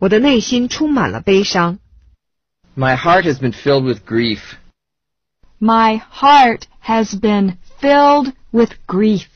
我的内心充满了悲伤。My heart has been filled with grief. My heart has been filled with grief.